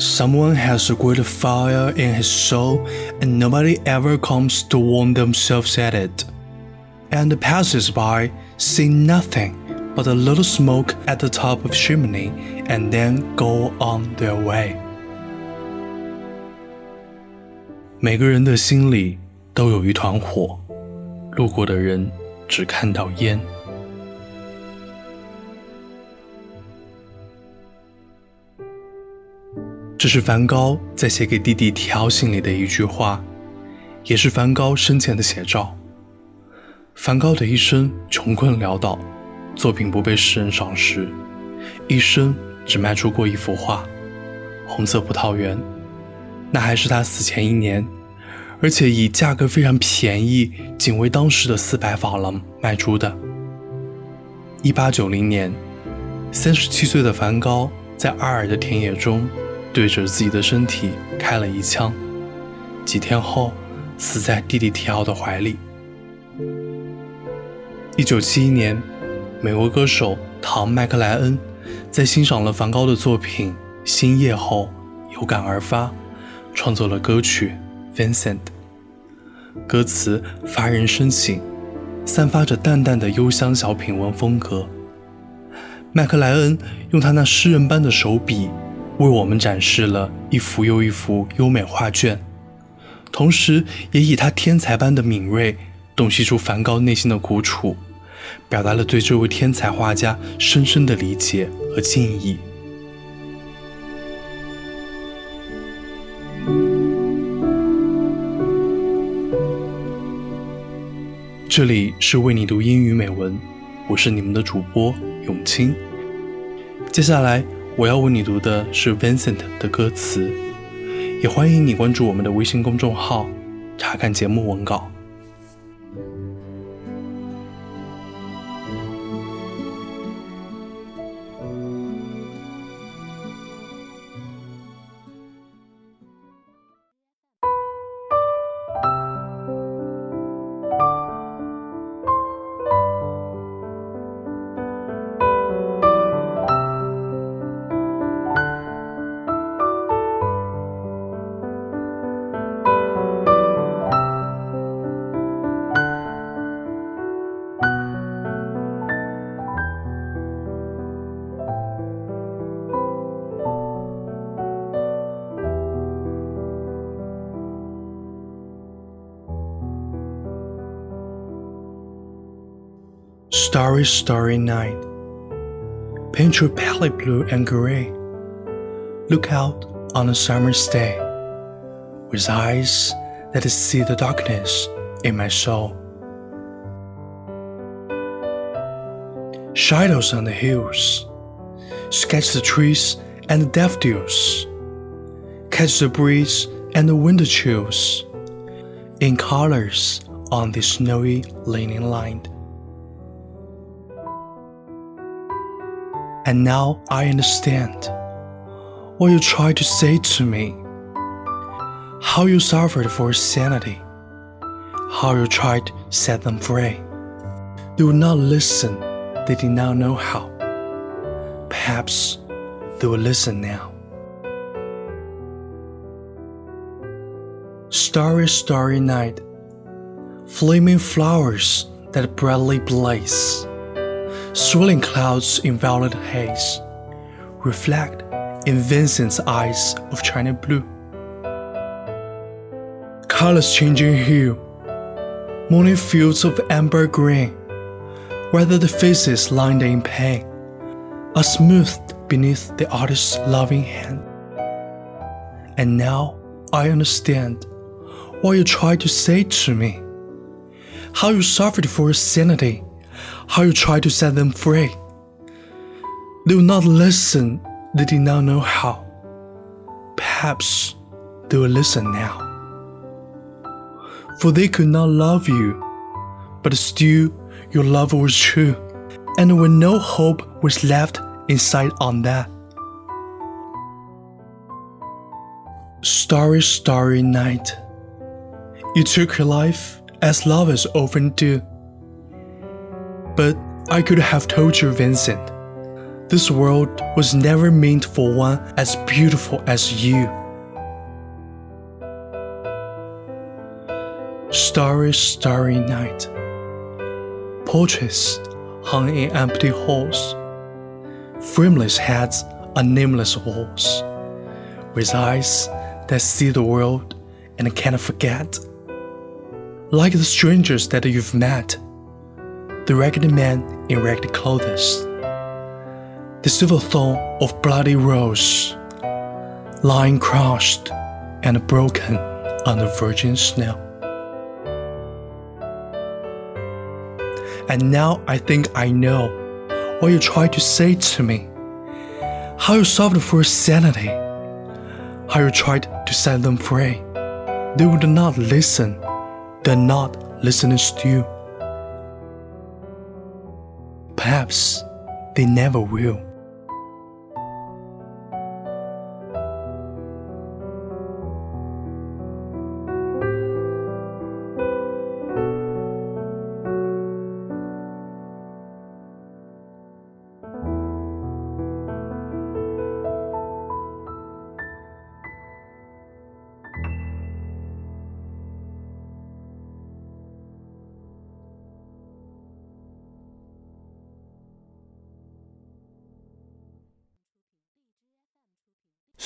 Someone has a great fire in his soul, and nobody ever comes to warm themselves at it. And the passers-by see nothing but a little smoke at the top of the chimney, and then go on their way. 每个人的心里都有一团火， 路过的人只看到烟。这是梵高在写给弟弟提奥信里的一句话，也是梵高生前的写照。梵高的一生穷困潦倒，作品不被世人赏识，一生只卖出过一幅画《红色葡萄园》，那还是他死前一年，而且以价格非常便宜，仅为当时的四百法郎卖出的。一八九零年，三十七岁的梵高在阿尔的田野中。对着自己的身体开了一枪，几天后死在弟弟提奥的怀里。一九七一年，美国歌手唐·麦克莱恩在欣赏了梵高的作品《星夜》后，有感而发，创作了歌曲《Vincent》。歌词发人深省，散发着淡淡的幽香小品文风格。麦克莱恩用他那诗人般的手笔。为我们展示了一幅又一幅优美画卷，同时也以他天才般的敏锐洞悉出梵高内心的苦楚，表达了对这位天才画家深深的理解和敬意。这里是为你读英语美文，我是你们的主播永清，接下来。我要为你读的是 Vincent 的歌词，也欢迎你关注我们的微信公众号，查看节目文稿。Starry, starry night. Paint your palette blue and gray. Look out on a summer's day with eyes that see the darkness in my soul. Shadows on the hills. Sketch the trees and the daffodils. Catch the breeze and the winter chills in colors on the snowy linen line. And now I understand what you tried to say to me. How you suffered for sanity. How you tried to set them free. They would not listen, they did not know how. Perhaps they will listen now. Starry, starry night, flaming flowers that brightly blaze swirling clouds in violet haze reflect in Vincent's eyes of china blue. Colors changing hue, morning fields of amber green, whether the faces lined in pain are smoothed beneath the artist's loving hand. And now I understand what you tried to say to me, how you suffered for your sanity how you try to set them free. They will not listen, they did not know how. Perhaps they will listen now. For they could not love you, but still your love was true, and when no hope was left inside on that. Starry, starry night. You took your life as lovers often do But I could have told you, Vincent, this world was never meant for one as beautiful as you. Starry, starry night. Portraits hung in empty halls. Frameless heads on nameless walls. With eyes that see the world and cannot forget. Like the strangers that you've met. The ragged man in ragged clothes. The silver thorn of bloody rose. Lying crushed and broken on the virgin snow. And now I think I know what you tried to say to me. How you solved for sanity. How you tried to set them free. They would not listen. They're not listening to you. Perhaps they never will.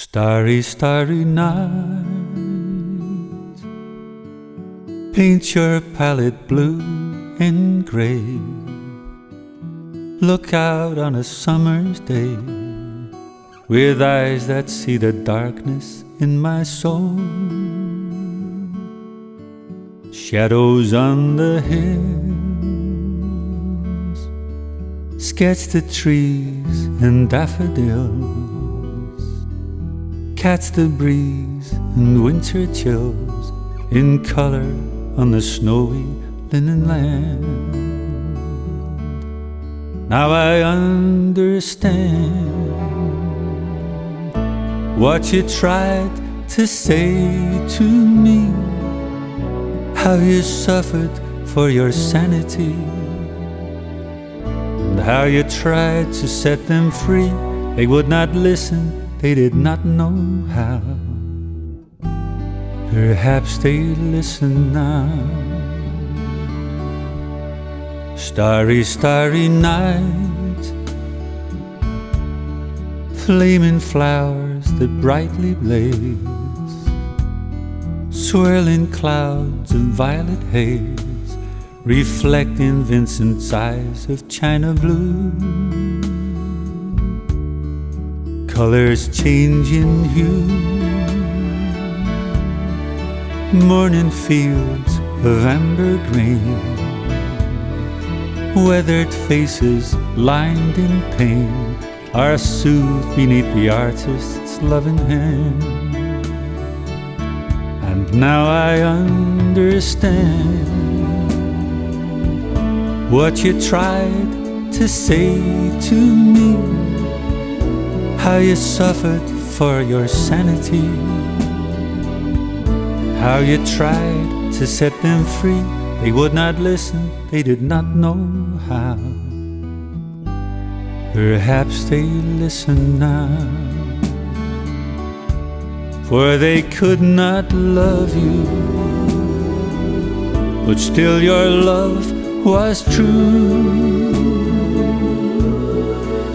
Starry, starry night, paint your palette blue and gray. Look out on a summer's day with eyes that see the darkness in my soul. Shadows on the hills, sketch the trees and daffodils catch the breeze and winter chills in color on the snowy linen land. Now I understand what you tried to say to me, how you suffered for your sanity, and how you tried to set them free. They would not listen they did not know how. Perhaps they listen now. Starry, starry night, flaming flowers that brightly blaze, swirling clouds of violet haze, reflecting Vincent's eyes of china blue colors changing hue. Morning fields of amber green, weathered faces lined in pain are soothed beneath the artist's loving hand. And now I understand what you tried to say to me how you suffered for your sanity, how you tried to set them free. They would not listen, they did not know how. Perhaps they listen now, for they could not love you, but still your love was true.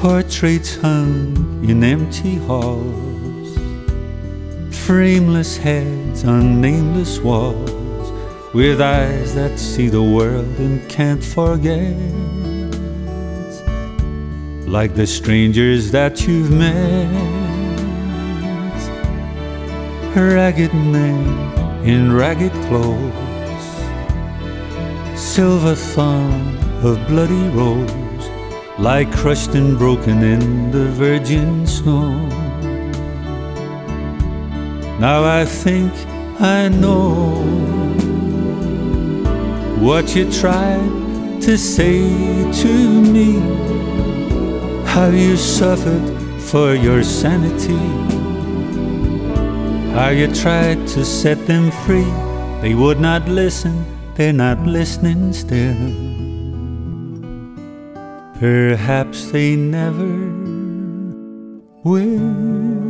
Portraits hung in empty halls, frameless heads on nameless walls, with eyes that see the world and can't forget. Like the strangers that you've met, ragged men in ragged clothes, silver thorn of bloody rose lie crushed and broken in the virgin snow. Now I think I know what you tried to say to me, how you suffered for your sanity, how you tried to set them free. They would not listen, they're not listening still. Perhaps they never will.